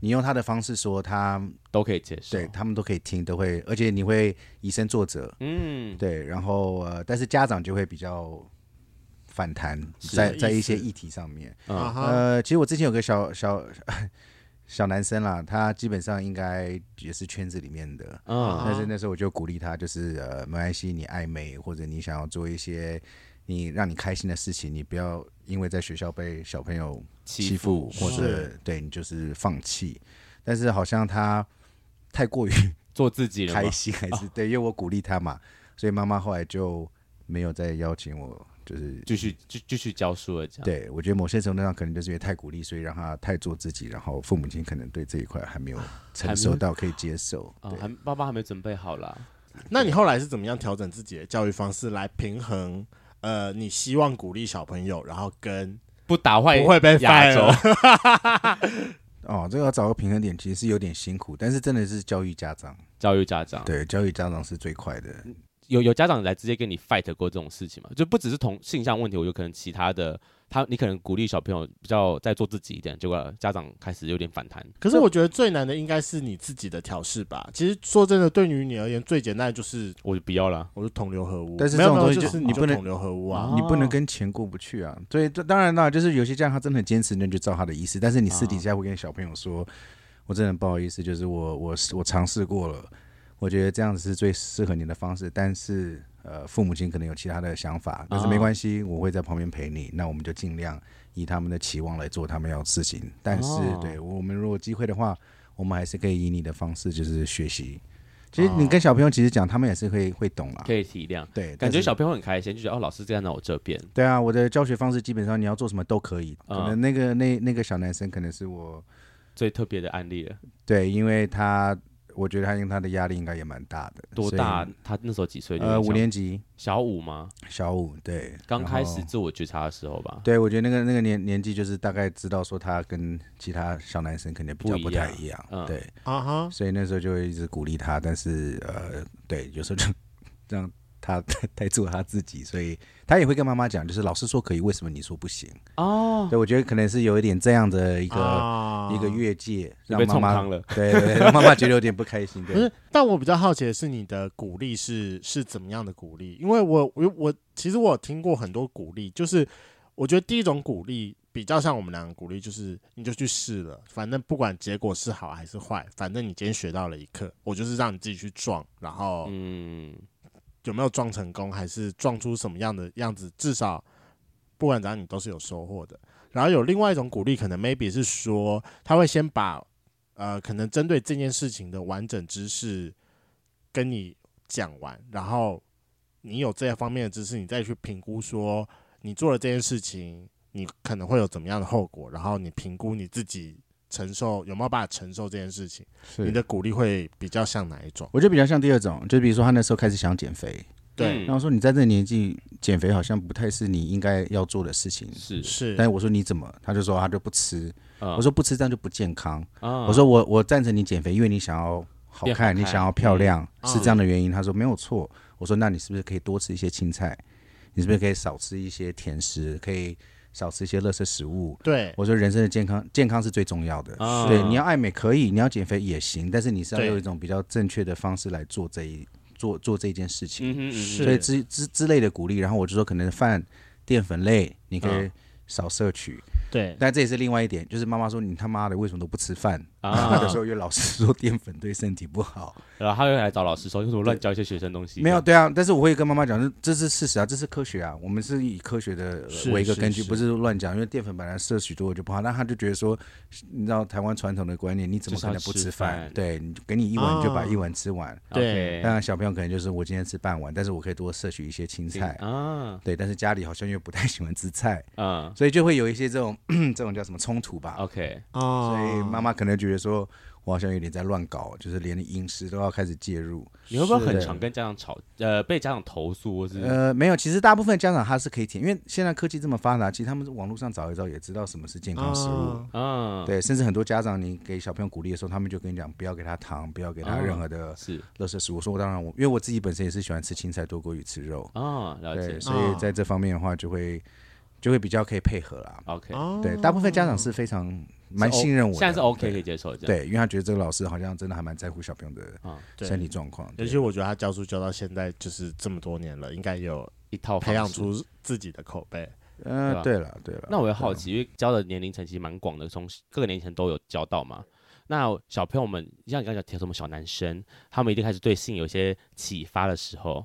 你用他的方式说，他都可以接受，对他们都可以听，都会，而且你会以身作则。嗯，对。然后呃，但是家长就会比较反弹，在在一些议题上面。呃，其实我之前有个小小。小男生啦，他基本上应该也是圈子里面的，嗯，但是那时候我就鼓励他，就是呃，没关系，你爱美或者你想要做一些你让你开心的事情，你不要因为在学校被小朋友欺负或者对你就是放弃。但是好像他太过于做自己开心，还是对，因为我鼓励他嘛，所以妈妈后来就没有再邀请我。就是继续继继续教书了，这样。对，我觉得某些程度上可能就是因为太鼓励，所以让他太做自己，然后父母亲可能对这一块还没有成熟到可以接受。哦，还爸爸还没准备好啦。那你后来是怎么样调整自己的教育方式来平衡？呃，你希望鼓励小朋友，然后跟不打坏不会被压走。哦，这个要找个平衡点，其实是有点辛苦，但是真的是教育家长，教育家长，对，教育家长是最快的。有有家长来直接跟你 fight 过这种事情嘛？就不只是同性向问题，我有可能其他的他你可能鼓励小朋友比较再做自己一点，结果家长开始有点反弹。可是我觉得最难的应该是你自己的调试吧。其实说真的，对于你而言，最简单的就是我就不要了，我就同流合污。但是这种东西就是你不能同流合污啊，你不能跟钱过不去啊。所以这当然啦，就是有些家长他真的很坚持，那就照他的意思。但是你私底下会跟小朋友说，我真的不好意思，就是我我我尝试过了，我觉得这样子是最适合你的方式，但是。呃，父母亲可能有其他的想法，但是没关系，我会在旁边陪你。那我们就尽量以他们的期望来做他们要的事情。但是，对我们如果机会的话，我们还是可以以你的方式，就是学习。其实你跟小朋友其实讲，他们也是会会懂啦，可以体谅。对，感觉小朋友很开心，就觉得哦，老师站在我这边。对啊，我的教学方式基本上你要做什么都可以。可能那个那那个小男生可能是我最特别的案例了。对，因为他。我觉得他因为他的压力应该也蛮大的。多大？他那时候几岁？呃，五年级，小五吗？小五，对，刚开始自我觉察的时候吧。对，我觉得那个那个年年纪就是大概知道说他跟其他小男生肯定比较不太一样，嗯、对，啊哈，所以那时候就会一直鼓励他，但是呃，对，有时候就这样。他 太做他自己，所以他也会跟妈妈讲，就是老师说可以，为什么你说不行？哦，对，我觉得可能是有一点这样的一个、哦、一个越界，让妈妈了，对对对，让妈妈觉得有点不开心。对，不是，但我比较好奇的是，你的鼓励是是怎么样的鼓励？因为我我我其实我有听过很多鼓励，就是我觉得第一种鼓励比较像我们两个鼓励，就是你就去试了，反正不管结果是好还是坏，反正你今天学到了一课，我就是让你自己去撞，然后嗯。有没有撞成功，还是撞出什么样的样子？至少不管怎样，你都是有收获的。然后有另外一种鼓励，可能 maybe 是说，他会先把呃，可能针对这件事情的完整知识跟你讲完，然后你有这些方面的知识，你再去评估说，你做了这件事情，你可能会有怎么样的后果，然后你评估你自己。承受有没有办法承受这件事情？是你的鼓励会比较像哪一种？我觉得比较像第二种，就比如说他那时候开始想减肥，对，然后说你在这个年纪减肥好像不太是你应该要做的事情，是是。但是我说你怎么？他就说他就不吃，嗯、我说不吃这样就不健康。嗯、我说我我赞成你减肥，因为你想要好看，好看你想要漂亮，嗯、是这样的原因。他说没有错。我说那你是不是可以多吃一些青菜？你是不是可以少吃一些甜食？可以。少吃一些垃圾食物。对，我说人生的健康，健康是最重要的。哦、对，你要爱美可以，你要减肥也行，但是你是要用一种比较正确的方式来做这一做做这件事情。嗯哼嗯哼，所以之之之类的鼓励，然后我就说可能饭淀粉类你可以少摄取。嗯对，但这也是另外一点，就是妈妈说你他妈的为什么都不吃饭？啊，有时候因为老师说淀粉对身体不好，然后他又来找老师说为什么乱教一些学生东西？没有，对啊，但是我会跟妈妈讲，这这是事实啊，这是科学啊，我们是以科学的为一个根据，不是乱讲。因为淀粉本来摄取多就不好，那他就觉得说，你知道台湾传统的观念，你怎么可能不吃饭？对，你给你一碗你就把一碗吃完。对，当然小朋友可能就是我今天吃半碗，但是我可以多摄取一些青菜啊。对，但是家里好像又不太喜欢吃菜啊，所以就会有一些这种 这种叫什么？冲突吧，OK，哦，所以妈妈可能觉得说，我好像有点在乱搞，就是连饮食都要开始介入。你会不会很常跟家长吵？呃，被家长投诉，或是呃，没有。其实大部分家长他是可以听，因为现在科技这么发达，其实他们网络上找一找也知道什么是健康食物。嗯，对，甚至很多家长，你给小朋友鼓励的时候，他们就跟你讲，不要给他糖，不要给他任何的是垃圾食物。我说我，当然我因为我自己本身也是喜欢吃青菜多过于吃肉啊，了解。所以在这方面的话，就会。就会比较可以配合啦。OK，对，大部分家长是非常蛮信任我的，现在是 OK 可以接受这样。对，因为他觉得这个老师好像真的还蛮在乎小朋友的身体状况。而且我觉得他教书教到现在就是这么多年了，应该有一套培养出自己的口碑。嗯，对了对了。那我也好奇，因为教的年龄层其实蛮广的，从各个年龄层都有教到嘛。那小朋友们，像你刚才提什么小男生，他们一定开始对性有些启发的时候。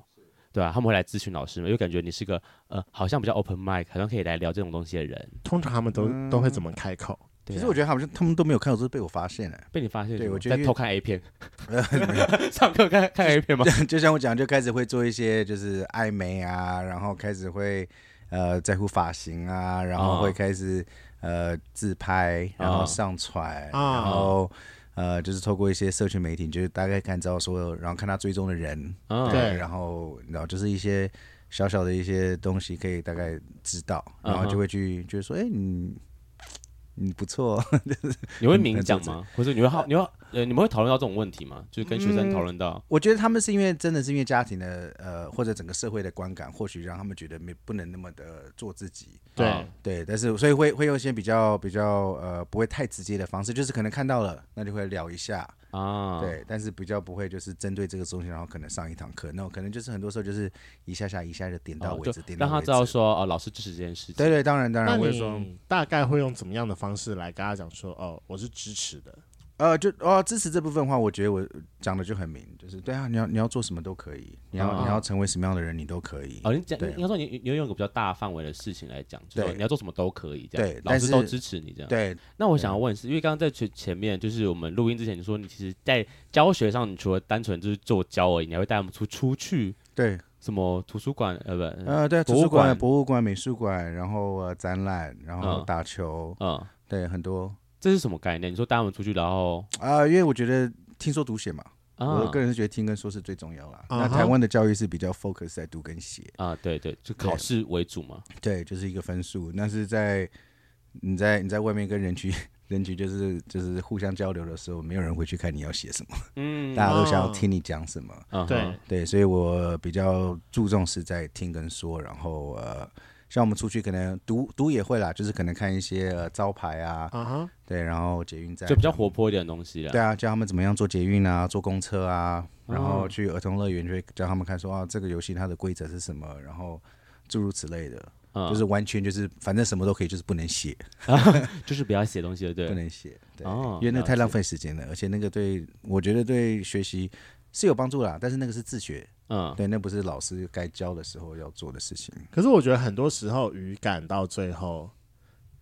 对啊，他们会来咨询老师嘛，又感觉你是个呃，好像比较 open mind，好像可以来聊这种东西的人。通常他们都、嗯、都会怎么开口？其实我觉得好像他们都没有看到，都是被我发现了。被你发现？对，我觉得在偷看 A 片。上课看看 A 片吗？就，就像我讲，就开始会做一些就是爱美啊，然后开始会呃在乎发型啊，然后会开始、哦、呃自拍，然后上传，哦、然后。呃，就是透过一些社群媒体，就是大概看到所有，然后看他追踪的人，哦、对，然后然后就是一些小小的一些东西可以大概知道，然后就会去就是说，哎，你你不错，你会明讲 吗？或者你会好，你会呃，你们会讨论到这种问题吗？就是跟学生讨论到、嗯，我觉得他们是因为真的是因为家庭的呃，或者整个社会的观感，或许让他们觉得没不能那么的做自己。对、哦、对，但是所以会会用一些比较比较呃不会太直接的方式，就是可能看到了，那就会聊一下啊。对，但是比较不会就是针对这个东西，然后可能上一堂课，那我可能就是很多时候就是一下下一下就点到为止，哦、点到为止，让他知道说哦，老师支持这件事情。对对，当然当然，我会说大概会用怎么样的方式来跟他讲说哦，我是支持的。呃，就哦，支持这部分的话，我觉得我讲的就很明，就是对啊，你要你要做什么都可以，你要、哦、你要成为什么样的人，你都可以。哦，你讲，应该说你你要用一个比较大范围的事情来讲，就是你要做什么都可以，这样，对，老师都支持你这样。对，那我想要问是，因为刚刚在前前面，就是我们录音之前，你说你其实，在教学上，你除了单纯就是做教而已，你还会带我们出出去，对，什么图书馆呃不呃对，图书馆、博物馆、美术馆，然后呃展览，然后打球，嗯，对，很多。这是什么概念？你说带他们出去，然后啊，因为我觉得听说读写嘛，啊、我个人是觉得听跟说是最重要啦。啊、那台湾的教育是比较 focus 在读跟写啊，对对，就考试为主嘛。对，就是一个分数。那是在你在你在外面跟人群 人群就是就是互相交流的时候，没有人会去看你要写什么，嗯，大家都想要听你讲什么。啊、对对，所以我比较注重是在听跟说，然后呃。像我们出去可能读读也会啦，就是可能看一些、呃、招牌啊，uh huh. 对，然后捷运站就比较活泼一点的东西啦。对啊，教他们怎么样坐捷运啊，坐公车啊，然后去儿童乐园就会教他们看说啊，这个游戏它的规则是什么，然后诸如此类的，uh huh. 就是完全就是反正什么都可以，就是不能写，就是不要写东西了，对，不能写，对，uh huh. 因为那太浪费时间了，而且那个对我觉得对学习是有帮助啦，但是那个是自学。嗯，对，那不是老师该教的时候要做的事情。可是我觉得很多时候语感到最后，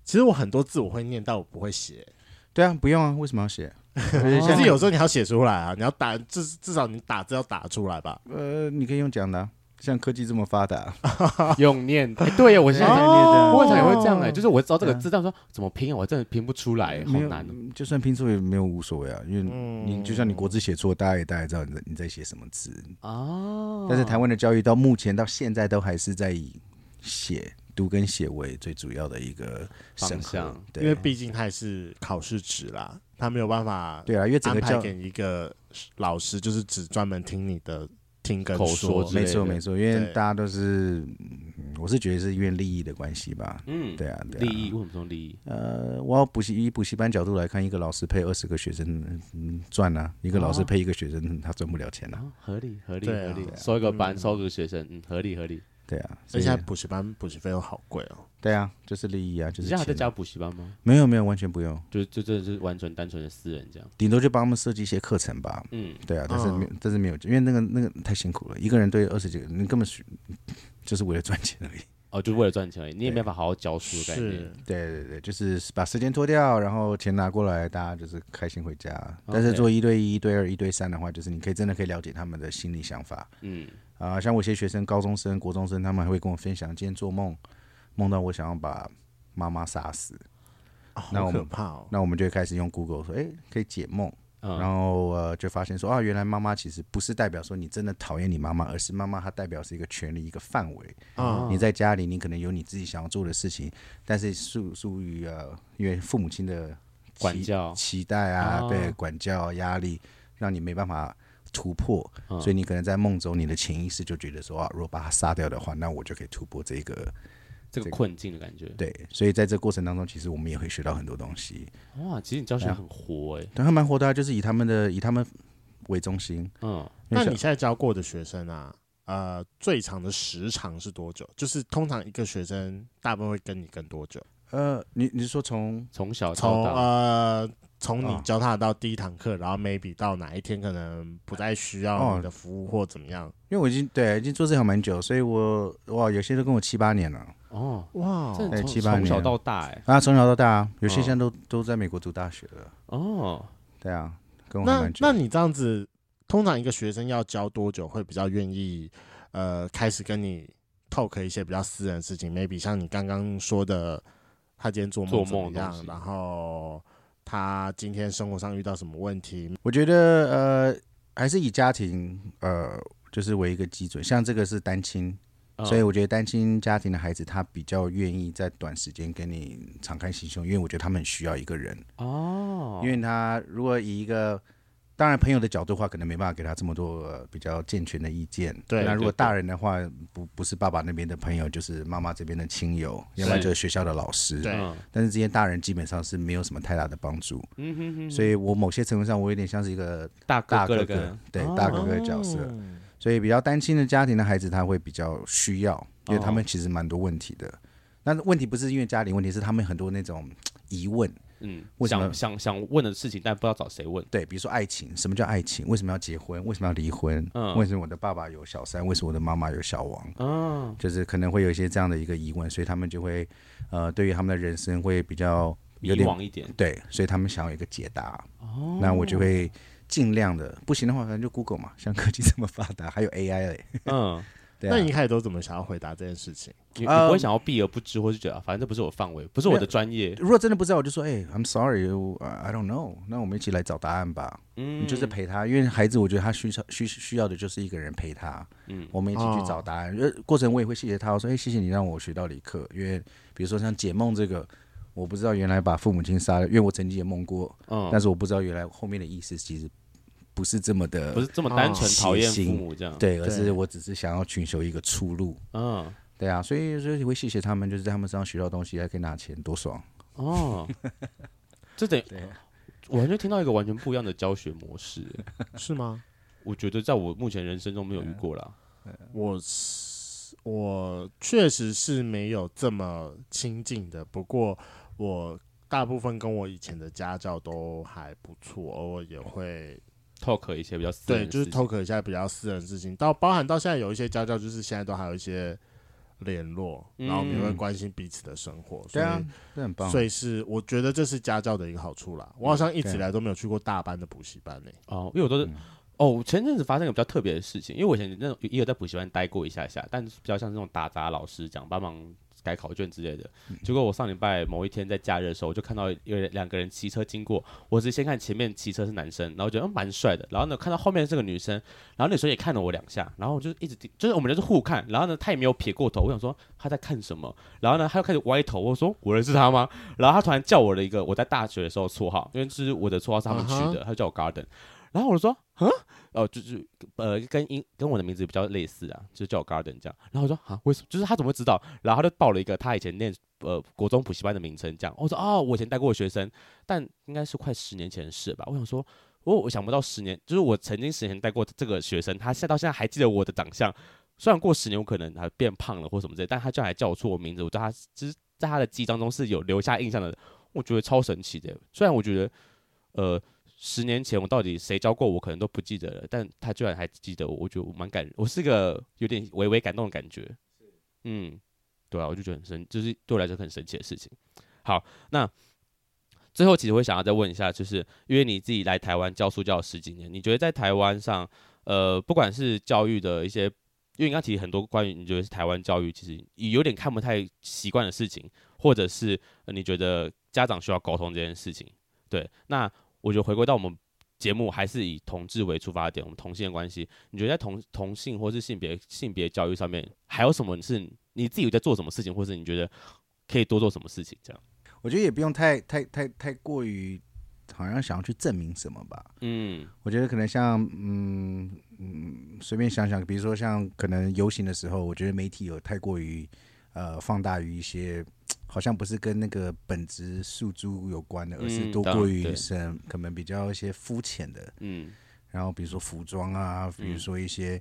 其实我很多字我会念，但我不会写。对啊，不用啊，为什么要写？其实有时候你要写出来啊，你要打，至至少你打字要打出来吧。呃，你可以用讲的啊。像科技这么发达，用念、欸、对呀，我现在在念这样，我常也会这样哎、欸，就是我知道这个字，但说怎么拼，我真的拼不出来，好难。就算拼错也没有无所谓啊，因为你就像你国字写错，大家也大概知道你在你在写什么字。哦。但是台湾的教育到目前到现在都还是在以写读跟写为最主要的一个方向，对，因为毕竟它也是考试纸啦，他没有办法对啊，因为整个教给一个老师就是只专门听你的。听跟口说，没错没错，因为大家都是，我是觉得是因为利益的关系吧。嗯，对啊对，利益为什么说利益？呃，我要补习以补习班角度来看，一个老师配二十个学生，嗯，赚啊；一个老师配一个学生，他赚不了钱啊。合理合理合理，收一个班收个学生，嗯，合理合理。对啊，所以现在补习班补习费又好贵哦。对啊，就是利益啊，就是。你现在还在教补习班吗？没有没有，完全不用，就就真的是完全单纯的私人这样。顶多就帮他们设计一些课程吧。嗯，对啊，但是没有，但是没有，因为那个那个太辛苦了，一个人对二十几个，你根本是就是为了赚钱而已。哦，就是为了赚钱而已，你也没办法好好教书的概念。是，对对对，就是把时间拖掉，然后钱拿过来，大家就是开心回家。但是做一对一、一对二、一对三的话，就是你可以真的可以了解他们的心理想法。嗯。啊，像我一些学生，高中生、国中生，他们还会跟我分享，今天做梦，梦到我想要把妈妈杀死，哦、好可怕哦。那我们就会开始用 Google 说，哎，可以解梦，嗯、然后呃，就发现说，啊，原来妈妈其实不是代表说你真的讨厌你妈妈，而是妈妈她代表是一个权利、一个范围。啊、嗯，你在家里，你可能有你自己想要做的事情，但是属属于呃，因为父母亲的管教、期待啊，哦、对，管教压力，让你没办法。突破，所以你可能在梦中，你的潜意识就觉得说啊，如果把他杀掉的话，那我就可以突破这个这个困境的感觉。对，所以在这过程当中，其实我们也会学到很多东西。哇，其实你教学很活哎，对，还蛮活的，啊就是以他们的以他们为中心。嗯，那你现在教过的学生啊，呃，最长的时长是多久？就是通常一个学生大部分会跟你跟多久？呃，你你是说从从小从呃。从你教他到第一堂课，然后 maybe 到哪一天可能不再需要你的服务或怎么样？因为我已经对已经做这行蛮久，所以我哇有些都跟我七八年了。哦哇，对七八年，从小到大哎啊从小到大啊，有些现在都都在美国读大学了。哦，对啊，跟我蛮久。那那你这样子，通常一个学生要教多久会比较愿意呃开始跟你 talk 一些比较私人的事情？maybe 像你刚刚说的，他今天做梦怎么样，然后。他今天生活上遇到什么问题？我觉得呃，还是以家庭呃，就是为一个基准。像这个是单亲，所以我觉得单亲家庭的孩子他比较愿意在短时间跟你敞开心胸，因为我觉得他们很需要一个人哦，因为他如果以一个。当然，朋友的角度的话，可能没办法给他这么多、呃、比较健全的意见。对，那如果大人的话，不不是爸爸那边的朋友，就是妈妈这边的亲友，要不然就是学校的老师。对。但是这些大人基本上是没有什么太大的帮助。嗯哼哼。所以我某些程度上，我有点像是一个大大哥哥，对大哥哥的角色。所以比较单亲的家庭的孩子，他会比较需要，因为他们其实蛮多问题的。那问题不是因为家庭问题，是他们很多那种疑问。嗯，想想想问的事情，但不知道找谁问。对，比如说爱情，什么叫爱情？为什么要结婚？为什么要离婚？嗯，为什么我的爸爸有小三？为什么我的妈妈有小王？嗯，就是可能会有一些这样的一个疑问，所以他们就会，呃，对于他们的人生会比较有点迷惘一点。对，所以他们想要一个解答。哦，那我就会尽量的，不行的话，反正就 Google 嘛，像科技这么发达，还有 AI 嘞。嗯。啊、那你一开始都怎么想要回答这件事情？你你不会想要避而不知，或是觉得反正这不是我范围，不是我的专业。如果真的不知道，我就说，哎、欸、，I'm sorry，I don't know。那我们一起来找答案吧。嗯，你就是陪他，因为孩子，我觉得他需要需需要的就是一个人陪他。嗯，我们一起去找答案。呃、哦，过程我也会谢谢他，我说，哎、欸，谢谢你让我学到理科。因为比如说像解梦这个，我不知道原来把父母亲杀了，因为我曾经也梦过。嗯，但是我不知道原来后面的意思其实。不是这么的，不是这么单纯讨厌父母这样，对，而是我只是想要寻求一个出路。嗯，对啊，所以所以会谢谢他们，就是在他们身上学到东西，还可以拿钱，多爽哦！这等于我完全听到一个完全不一样的教学模式，是吗？我觉得在我目前人生中没有遇过啦。我是我确实是没有这么亲近的，不过我大部分跟我以前的家教都还不错，偶尔也会。Talk 一些比较私人，对，就是 talk 一下比较私人的事情，到包含到现在有一些家教，就是现在都还有一些联络，嗯、然后我们也会关心彼此的生活，对啊，这很棒。所以是我觉得这是家教的一个好处啦。我好像一直以来都没有去过大班的补习班呢、欸。哦，因为我都是、嗯、哦，前阵子发生一个比较特别的事情，因为我以前那种也有在补习班待过一下下，但是比较像这种打杂老师讲帮忙。改考卷之类的，结果我上礼拜某一天在假日的时候，我就看到有两个人骑车经过。我只是先看前面骑车是男生，然后觉得蛮帅的。然后呢，看到后面是个女生，然后那时候也看了我两下，然后我就一直就是我们就是互看。然后呢，他也没有撇过头，我想说他在看什么。然后呢，他又开始歪头，我说我认识他吗？然后他突然叫我的一个我在大学的时候绰号，因为是我的绰号是他们取的，他叫我 Garden。然后我就说，嗯，哦，就是呃，跟英跟我的名字比较类似啊，就叫我 Garden 这样。然后我说，啊，为什么？就是他怎么会知道？然后他就报了一个他以前念呃国中补习班的名称，这样。我说，哦，我以前带过学生，但应该是快十年前的事吧。我想说，我我想不到十年，就是我曾经十年带过这个学生，他现到现在还记得我的长相。虽然过十年我可能还变胖了或什么之类，但他居然还叫我出我名字，我知道他其实在他的记忆当中是有留下印象的。我觉得超神奇的。虽然我觉得，呃。十年前我到底谁教过我，可能都不记得了，但他居然还记得我，我觉得我蛮感，我是个有点微微感动的感觉。嗯，对啊，我就觉得很神，就是对我来说很神奇的事情。好，那最后其实我会想要再问一下，就是因为你自己来台湾教书教了十几年，你觉得在台湾上，呃，不管是教育的一些，因为你刚提很多关于你觉得是台湾教育其实有点看不太习惯的事情，或者是你觉得家长需要沟通这件事情，对，那。我觉得回归到我们节目，还是以同志为出发点，我们同性的关系。你觉得在同同性或是性别性别教育上面，还有什么是你自己在做什么事情，或是你觉得可以多做什么事情？这样，我觉得也不用太太太太过于好像想要去证明什么吧。嗯，我觉得可能像嗯嗯，随便想想，比如说像可能游行的时候，我觉得媒体有太过于呃放大于一些。好像不是跟那个本质诉诸有关的，而是多过于是可能比较一些肤浅的。嗯，然后比如说服装啊，比如说一些，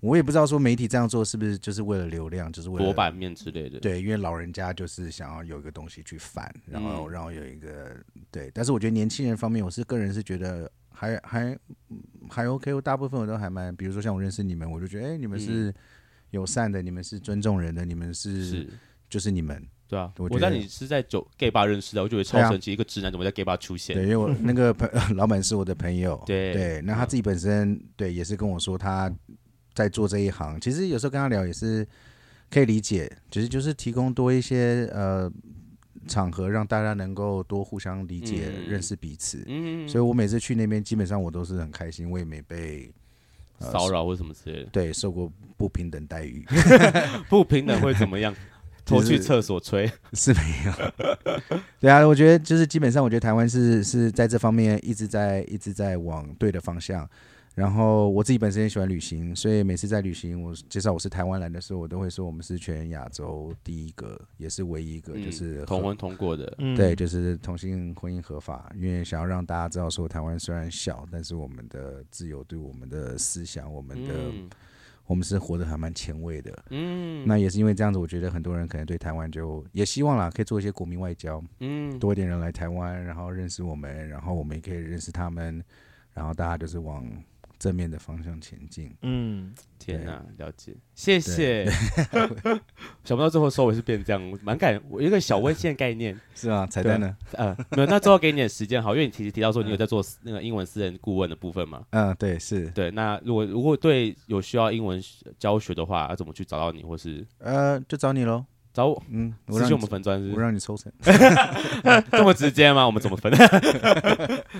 我也不知道说媒体这样做是不是就是为了流量，就是为了版面之类的。对，因为老人家就是想要有一个东西去反，然后然后有一个对。但是我觉得年轻人方面，我是个人是觉得还还还 OK，我大部分我都还蛮，比如说像我认识你们，我就觉得哎，你们是友善的，你们是尊重人的，你们是就是你们。对啊，我在你是在酒 gay bar 认识的，我觉得超神奇，一个直男怎么在 gay bar 出现？对，因为我 那个朋 老板是我的朋友，对对，那他自己本身对也是跟我说他在做这一行，其实有时候跟他聊也是可以理解，其实就是提供多一些呃场合，让大家能够多互相理解、认识彼此。嗯，所以我每次去那边，基本上我都是很开心，我也没被骚扰或什么之类的。对，受过不平等待遇。不平等会怎么样？拖去厕所吹 是没有。对啊，我觉得就是基本上，我觉得台湾是是在这方面一直在一直在往对的方向。然后我自己本身也喜欢旅行，所以每次在旅行，我介绍我是台湾来的时候，我都会说我们是全亚洲第一个，也是唯一一个，就是、嗯、同婚通过的。对，就是同性婚姻合法，因为想要让大家知道说，台湾虽然小，但是我们的自由、对我们的思想、我们的、嗯、我们是活得还蛮前卫的。嗯，那也是因为这样子，我觉得很多人可能对台湾就也希望啦，可以做一些国民外交。嗯，多一点人来台湾，然后认识我们，然后我们也可以认识他们，然后大家就是往。正面的方向前进。嗯，天哪，了解，谢谢。想不到最后收尾是变这样，蛮感。我有一个小温馨的概念，是啊，彩蛋呢？呃，没有。那最后给你点时间好，因为你其实提到说你有在做那个英文私人顾问的部分嘛。嗯，对，是对。那如果如果对有需要英文教学的话，要怎么去找到你，或是呃，就找你喽，找我。嗯，私信我们粉专是，我让你抽成，这么直接吗？我们怎么分？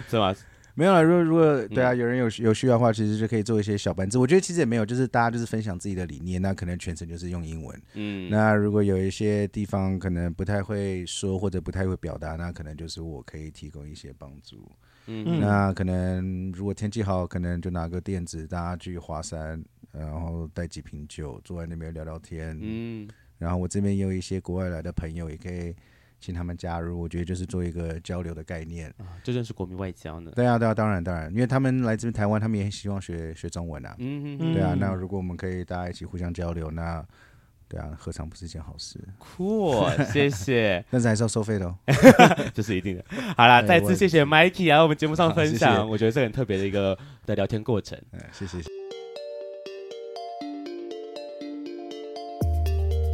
是吗？没有了，如果如果对啊，有人有有需要的话，其实就可以做一些小班制。我觉得其实也没有，就是大家就是分享自己的理念，那可能全程就是用英文。嗯，那如果有一些地方可能不太会说或者不太会表达，那可能就是我可以提供一些帮助。嗯，那可能如果天气好，可能就拿个垫子，大家去华山，然后带几瓶酒，坐在那边聊聊天。嗯，然后我这边也有一些国外来的朋友，也可以。请他们加入，我觉得就是做一个交流的概念啊，这就是国民外交呢。对啊，对啊，当然，当然，因为他们来自台湾，他们也很希望学学中文啊。嗯嗯，对啊，那如果我们可以大家一起互相交流，那对啊，何尝不是一件好事？酷，谢谢。但是还是要收费的哦，这是一定的。好啦，再次谢谢 Mikey 啊我们节目上分享，我觉得是很特别的一个的聊天过程。嗯，谢谢。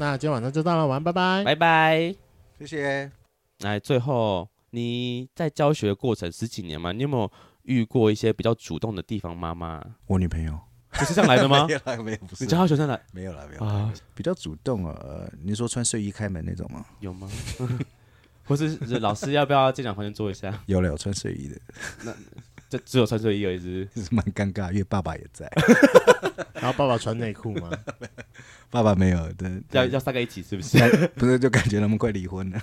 那今天晚上就到了，晚安，拜拜，拜拜，谢谢。来，最后你在教学过程十几年嘛，你有没有遇过一些比较主动的地方妈妈？我女朋友不是这样来的吗？没有，没有，不是。你教她学生来？没有了，没有啊。比较主动啊，你说穿睡衣开门那种吗？有吗？或是老师要不要进来房间坐一下？有了，有穿睡衣的。那这只有穿睡衣而已，是是 蛮尴尬，因为爸爸也在。然后爸爸穿内裤吗？爸爸没有，对，要要三个一起是不是？不是，就感觉他们快离婚了，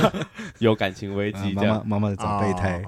有感情危机。妈妈妈妈的长备胎。